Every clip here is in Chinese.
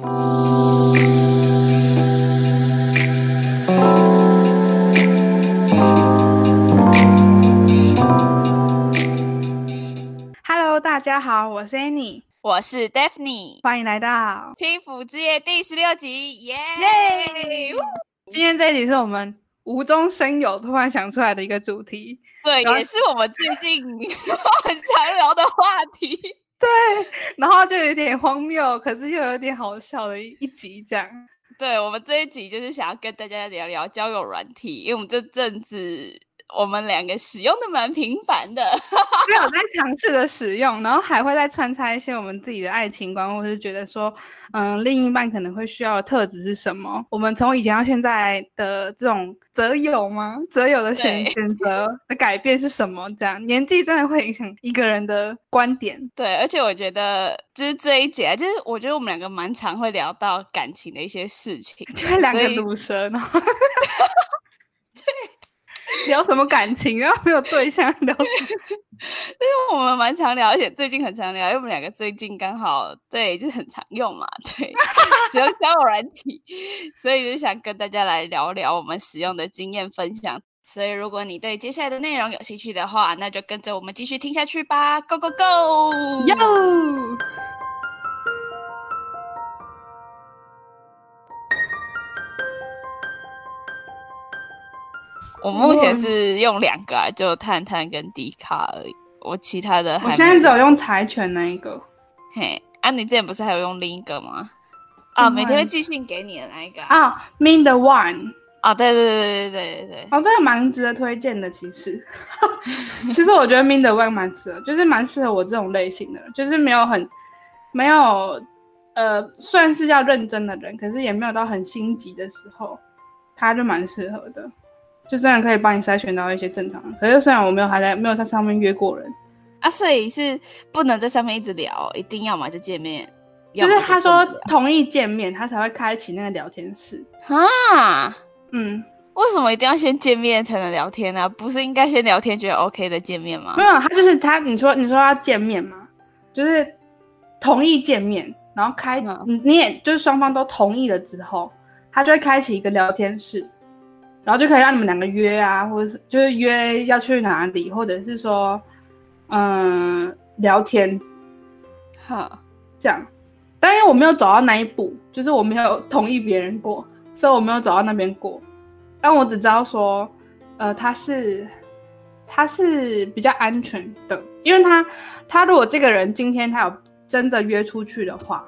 Hello，大家好，我是 Annie，我是 Daphne，欢迎来到《轻抚之夜》第十六集，耶、yeah! yeah!！今天这一集是我们无中生有突然想出来的一个主题，对，也是我们最近 很常聊的话题，对，然后就有点荒谬，可是又有点好笑的一一集这样。对，我们这一集就是想要跟大家聊聊交友软体，因为我们这阵子。我们两个使用的蛮频繁的，没有在尝试的使用，然后还会再穿插一些我们自己的爱情观，或是觉得说，嗯，另一半可能会需要的特质是什么？我们从以前到现在的这种择友吗？择友的选选择的改变是什么？这样年纪真的会影响一个人的观点。对，而且我觉得就是这一节，就是我觉得我们两个蛮常会聊到感情的一些事情，就是两个鲁蛇呢。聊什么感情啊？没有对象聊什么？但是我们蛮常聊，而且最近很常聊，因为我们两个最近刚好对，就是很常用嘛，对，使用交友软体，所以就想跟大家来聊聊我们使用的经验分享。所以如果你对接下来的内容有兴趣的话，那就跟着我们继续听下去吧，Go Go Go！Yo！我目前是用两个啊，就探探跟迪卡而已。我其他的还，我现在只有用柴犬那一个。嘿，啊，你之前不是还有用另一个吗？啊，每天会寄信给你的那一个啊，Mean the One。啊，对对对对对对对。哦，这个蛮值得推荐的，其实。其实我觉得 Mean the One 蛮适合，就是蛮适合我这种类型的，就是没有很没有呃，算是要认真的人，可是也没有到很心急的时候，他就蛮适合的。就这样可以帮你筛选到一些正常，可是虽然我没有还在没有在上面约过人啊，所以是不能在上面一直聊，一定要嘛就见面。就是他说同意见面，他才会开启那个聊天室啊。嗯，为什么一定要先见面才能聊天呢？不是应该先聊天觉得 OK 的见面吗？没有，他就是他，你说你说要见面吗？就是同意见面，然后开你、嗯、你也就是双方都同意了之后，他就会开启一个聊天室。然后就可以让你们两个约啊，或者是就是约要去哪里，或者是说，嗯，聊天，好，这样。但因为我没有走到那一步，就是我没有同意别人过，所以我没有走到那边过。但我只知道说，呃，他是，他是比较安全的，因为他，他如果这个人今天他有真的约出去的话，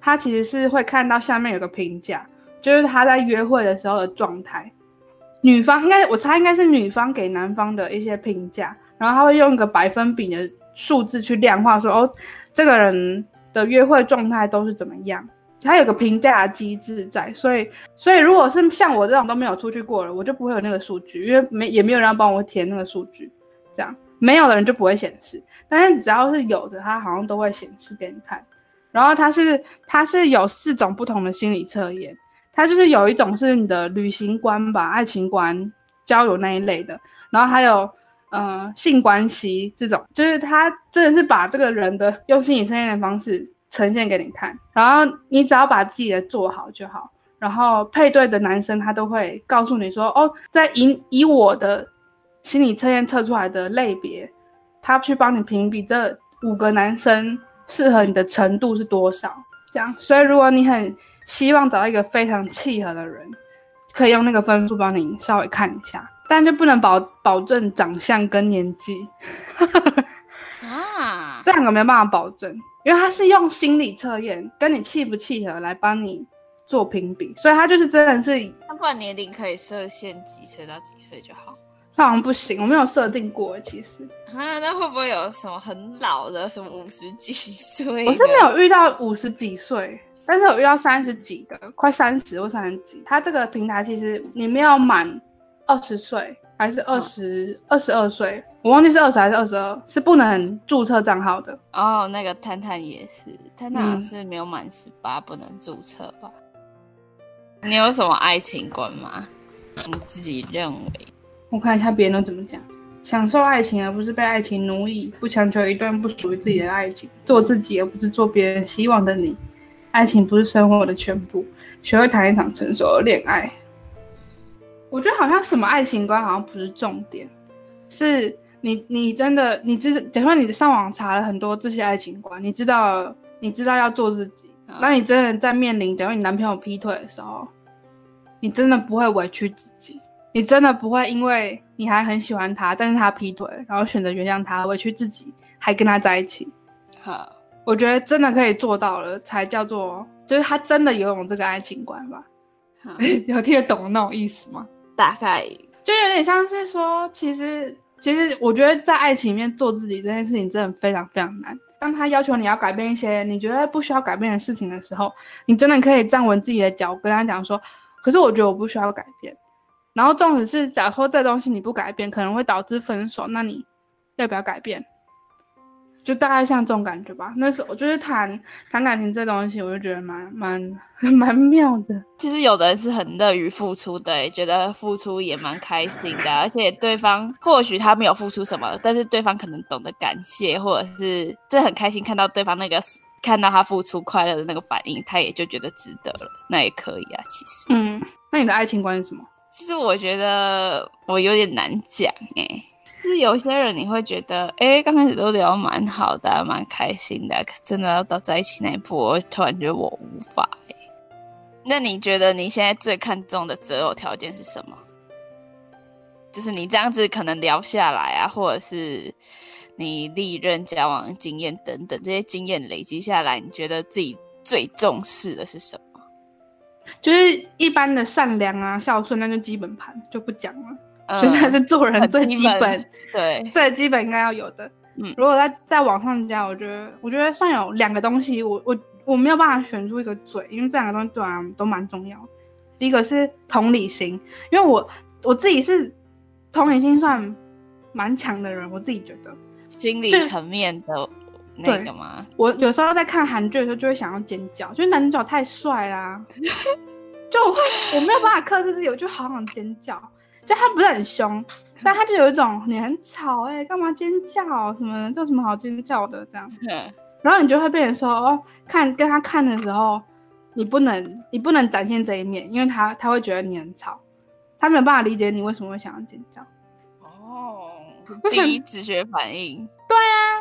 他其实是会看到下面有个评价，就是他在约会的时候的状态。女方应该，我猜应该是女方给男方的一些评价，然后他会用一个百分比的数字去量化说，哦，这个人的约会状态都是怎么样，他有个评价机制在，所以，所以如果是像我这种都没有出去过了，我就不会有那个数据，因为没也没有人帮我填那个数据，这样没有的人就不会显示，但是只要是有的，他好像都会显示给你看，然后他是他是有四种不同的心理测验。它就是有一种是你的旅行观吧，爱情观、交友那一类的，然后还有呃性关系这种，就是他真的是把这个人的用心理测验的方式呈现给你看，然后你只要把自己的做好就好，然后配对的男生他都会告诉你说，哦，在以以我的心理测验测出来的类别，他去帮你评比这五个男生适合你的程度是多少，这样，所以如果你很。希望找到一个非常契合的人，可以用那个分数帮你稍微看一下，但就不能保保证长相跟年纪 啊，这两个没有办法保证，因为他是用心理测验跟你契不契合来帮你做评比，所以他就是真的是。他不然年龄可以设限几岁到几岁就好？他好像不行，我没有设定过其实。啊，那会不会有什么很老的，什么五十几岁？我是没有遇到五十几岁。但是我遇到三十几的，快三十或三十几，他这个平台其实你没有满二十岁还是二十二十二岁，我忘记是二十还是二十二，是不能注册账号的。哦，那个探探也是，探探是没有满十八不能注册吧？你有什么爱情观吗？你自己认为？我看一下别人都怎么讲，享受爱情而不是被爱情奴役，不强求一段不属于自己的爱情，做自己而不是做别人希望的你。爱情不是生活的全部，学会谈一场成熟的恋爱。我觉得好像什么爱情观好像不是重点，是你你真的你知，假如你上网查了很多这些爱情观，你知道你知道要做自己，当你真的在面临等于你男朋友劈腿的时候，你真的不会委屈自己，你真的不会因为你还很喜欢他，但是他劈腿，然后选择原谅他，委屈自己还跟他在一起。好，我觉得真的可以做到了，才叫做就是他真的拥有这个爱情观吧。有听得懂那种意思吗？大概就有点像是说，其实其实我觉得在爱情里面做自己这件事情真的非常非常难。当他要求你要改变一些你觉得不需要改变的事情的时候，你真的可以站稳自己的脚，跟他讲说：“可是我觉得我不需要改变。”然后纵使是假如说这东西你不改变，可能会导致分手，那你要不要改变？就大概像这种感觉吧。那时候我就是谈谈感情这东西，我就觉得蛮蛮 蛮妙的。其实有的人是很乐于付出的，觉得付出也蛮开心的。而且对方或许他没有付出什么，但是对方可能懂得感谢，或者是就很开心看到对方那个看到他付出快乐的那个反应，他也就觉得值得了。那也可以啊，其实。嗯，那你的爱情观是什么？其实我觉得我有点难讲哎、欸。是有些人你会觉得，哎、欸，刚开始都聊蛮好的，蛮开心的，可真的要到在一起那一步，我突然觉得我无法。那你觉得你现在最看重的择偶条件是什么？就是你这样子可能聊下来啊，或者是你历任交往经验等等这些经验累积下来，你觉得自己最重视的是什么？就是一般的善良啊、孝顺，那就基本盘就不讲了。就那是做人最基本，对最基本应该要有的。嗯，如果在在往上加，我觉得我觉得算有两个东西，我我我没有办法选出一个嘴，因为这两个东西对我来都蛮重要。第一个是同理心，因为我我自己是同理心算蛮强的人，我自己觉得心理层面的那个吗？我有时候在看韩剧的时候就会想要尖叫，就是男主角太帅啦，就我会我没有办法克制自己，我就好想尖叫。就他不是很凶，但他就有一种你很吵哎、欸，干嘛尖叫什么的？这有什么好尖叫的？这样，嗯、然后你就会被人说哦，看跟他看的时候，你不能你不能展现这一面，因为他他会觉得你很吵，他没有办法理解你为什么会想要尖叫。哦，第一直觉反应。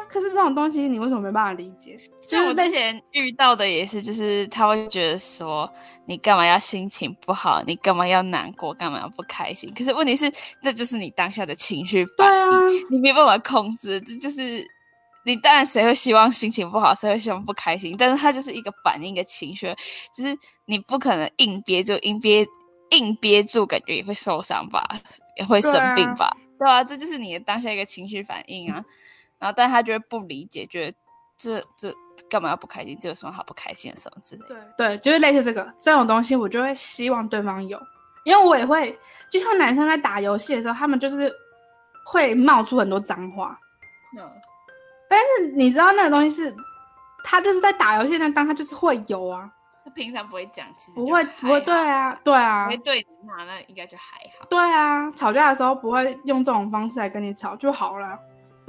可是这种东西你为什么没办法理解？像我之前遇到的也是，就是他会觉得说，你干嘛要心情不好？你干嘛要难过？干嘛要不开心？可是问题是，这就是你当下的情绪反应，啊、你没办法控制。这就是你当然谁会希望心情不好，谁会希望不开心？但是它就是一个反应一个情绪，就是你不可能硬憋住，硬憋硬憋住，感觉也会受伤吧，也会生病吧？对啊，对啊，这就是你的当下一个情绪反应啊。然后，但他就会不理解，觉得这这干嘛要不开心？这有什么好不开心的什么之类的？对对，就是类似这个这种东西，我就会希望对方有，因为我也会，就像男生在打游戏的时候，他们就是会冒出很多脏话。嗯。但是你知道那个东西是，他就是在打游戏那当他就是会有啊。他平常不会讲，其实不会不会，对啊对啊。会对你骂那应该就还好。对啊，吵架的时候不会用这种方式来跟你吵就好了。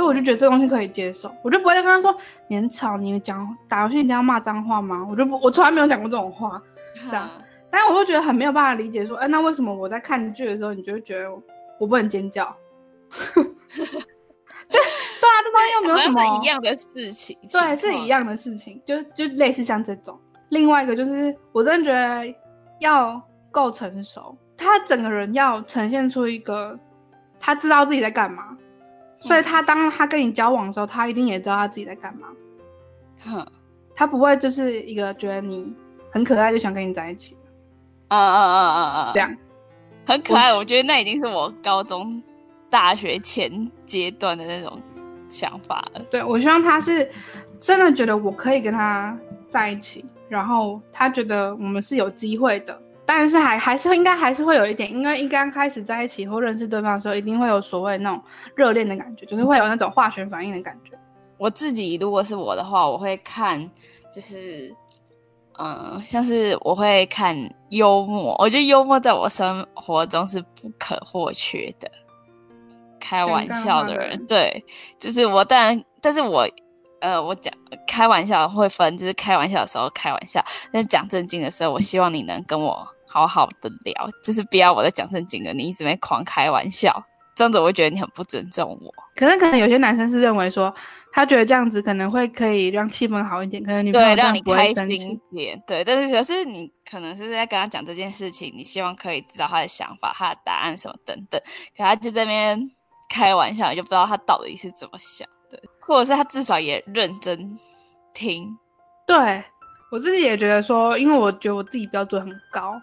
所以我就觉得这东西可以接受，我就不会再跟他说你很吵，你讲打游戏一定要骂脏话吗？我就不，我从来没有讲过这种话，这样。但是我会觉得很没有办法理解，说，哎、欸，那为什么我在看剧的时候，你就会觉得我不能尖叫？就对啊，这东西又没有什么一样的事情，对，是一样的事情，就就类似像这种。另外一个就是，我真的觉得要够成熟，他整个人要呈现出一个他知道自己在干嘛。所以他当他跟你交往的时候，他一定也知道他自己在干嘛。哼，他不会就是一个觉得你很可爱就想跟你在一起。啊啊啊啊啊！这样很可爱，我，我觉得那已经是我高中、大学前阶段的那种想法了。对，我希望他是真的觉得我可以跟他在一起，然后他觉得我们是有机会的。但是还还是应该还是会有一点，因为一刚开始在一起或认识对方的时候，一定会有所谓那种热恋的感觉，就是会有那种化学反应的感觉。我自己如果是我的话，我会看，就是，嗯、呃，像是我会看幽默，我觉得幽默在我生活中是不可或缺的。开玩笑的人，对，就是我，当然，但是我呃，我讲开玩笑会分，就是开玩笑的时候开玩笑，但讲正经的时候，我希望你能跟我好好的聊，就是不要我在讲正经的，你一直在狂开玩笑，这样子我会觉得你很不尊重我。可能可能有些男生是认为说，他觉得这样子可能会可以让气氛好一点，可能你对让你开心一点，对，但是可是你可能是在跟他讲这件事情，你希望可以知道他的想法、他的答案什么等等，可他就在那边开玩笑，就不知道他到底是怎么想。的，或者是他至少也认真听。对，我自己也觉得说，因为我觉得我自己标准很高，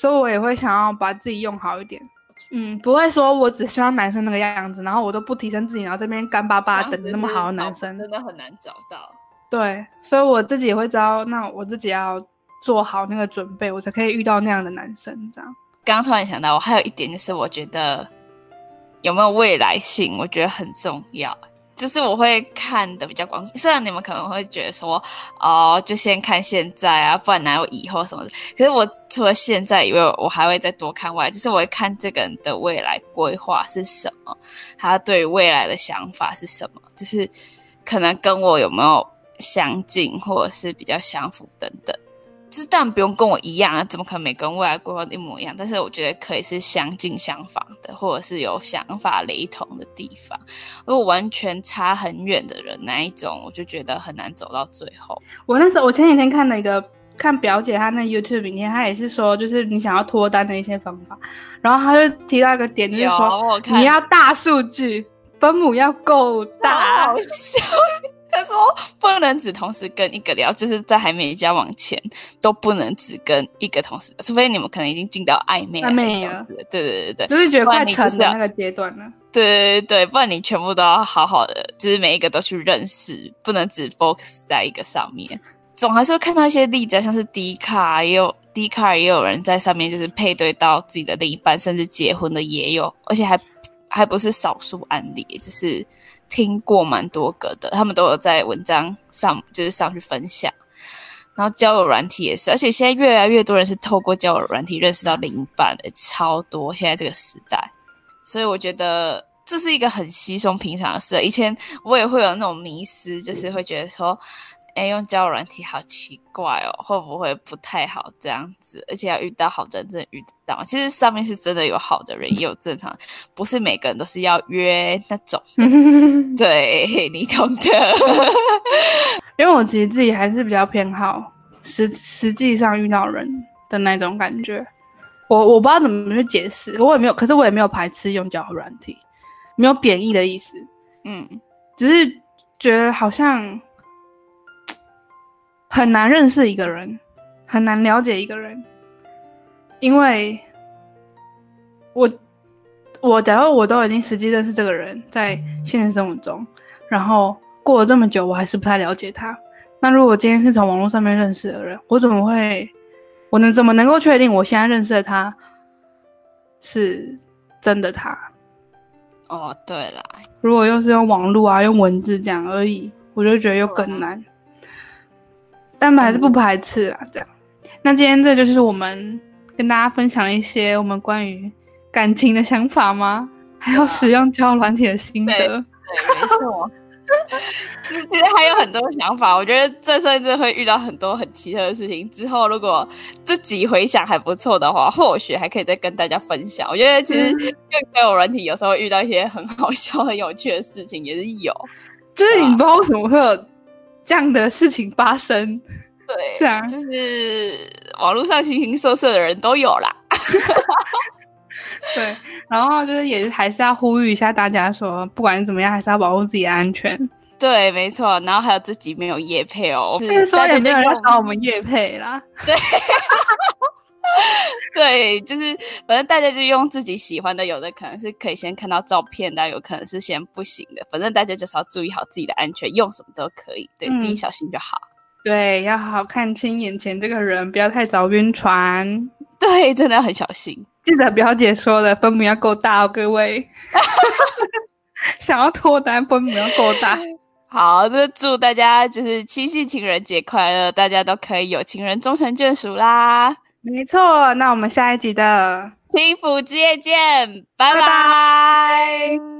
所以我也会想要把自己用好一点。嗯，不会说我只希望男生那个样子，然后我都不提升自己，然后这边干巴巴等那么好的男生，真的很难找到。对，所以我自己也会知道，那我自己要做好那个准备，我才可以遇到那样的男生。这样，刚刚突然想到，我还有一点就是，我觉得有没有未来性，我觉得很重要。就是我会看的比较广，虽然你们可能会觉得说，哦，就先看现在啊，不然哪有以后什么的。可是我除了现在以外，我还会再多看外，就是我会看这个人的未来规划是什么，他对未来的想法是什么，就是可能跟我有没有相近，或者是比较相符等等。就是当然不用跟我一样啊，怎么可能每个人未来规划一模一样？但是我觉得可以是相近相仿的，或者是有想法雷同的地方。如果完全差很远的人，那一种我就觉得很难走到最后。我那时候我前几天看了一个看表姐她那 YouTube 影片，她也是说，就是你想要脱单的一些方法，然后她就提到一个点，就是说你要大数据，分母要够大，好笑。她说不能只同时跟一个聊，就是在还没交往前都不能只跟一个同时，除非你们可能已经进到暧昧暧昧了。对对对对，就是觉得快成的那个阶段了。对对对，不然你全部都要好好的，就是每一个都去认识，不能只 focus 在一个上面。总还是会看到一些例子，像是 D 卡也有 D 卡也有人在上面就是配对到自己的另一半，甚至结婚的也有，而且还还不是少数案例，就是。听过蛮多个的，他们都有在文章上，就是上去分享。然后交友软体也是，而且现在越来越多人是透过交友软体认识到另一半的，超多。现在这个时代，所以我觉得这是一个很稀松平常的事。以前我也会有那种迷失，就是会觉得说。哎，用交友软体好奇怪哦，会不会不太好这样子？而且要遇到好的人，真的遇得到。其实上面是真的有好的人，也有正常，不是每个人都是要约那种。对，你懂的。因为我其实自己还是比较偏好实实际上遇到人的那种感觉。我我不知道怎么去解释，我也没有，可是我也没有排斥用交友软体，没有贬义的意思。嗯，只是觉得好像。很难认识一个人，很难了解一个人，因为我我假如我都已经实际认识这个人，在现实生活中，然后过了这么久，我还是不太了解他。那如果今天是从网络上面认识的人，我怎么会，我能怎么能够确定我现在认识的他是真的他？哦，对啦，如果又是用网络啊，用文字讲而已，我就觉得又更难。但还是不排斥啊，这样。那今天这就是我们跟大家分享一些我们关于感情的想法吗？还有使用交友软体的心得。对，对，没错。其实还有很多想法，我觉得这甚至会遇到很多很奇特的事情。之后如果自己回想还不错的话，或许还可以再跟大家分享。我觉得其实用交友软体有时候会遇到一些很好笑、很有趣的事情，也是有。就是你不知道为什么会有。这样的事情发生，对，是啊，就是网络上形形色色的人都有啦。对，然后就是也还是要呼吁一下大家说，不管怎么样，还是要保护自己的安全。对，没错。然后还有自己没有夜配哦，就是说有没有人要找我们夜配啦？对。对，就是反正大家就用自己喜欢的，有的可能是可以先看到照片的，有可能是先不行的。反正大家就是要注意好自己的安全，用什么都可以，对、嗯、自己小心就好。对，要好好看清眼前这个人，不要太早晕船。对，真的要很小心。记得表姐说的，分母要够大哦，各位。想要脱单，分母要够大。好的，祝大家就是七夕情人节快乐，大家都可以有情人终成眷属啦。没错，那我们下一集的幸福之夜见，拜拜。拜拜。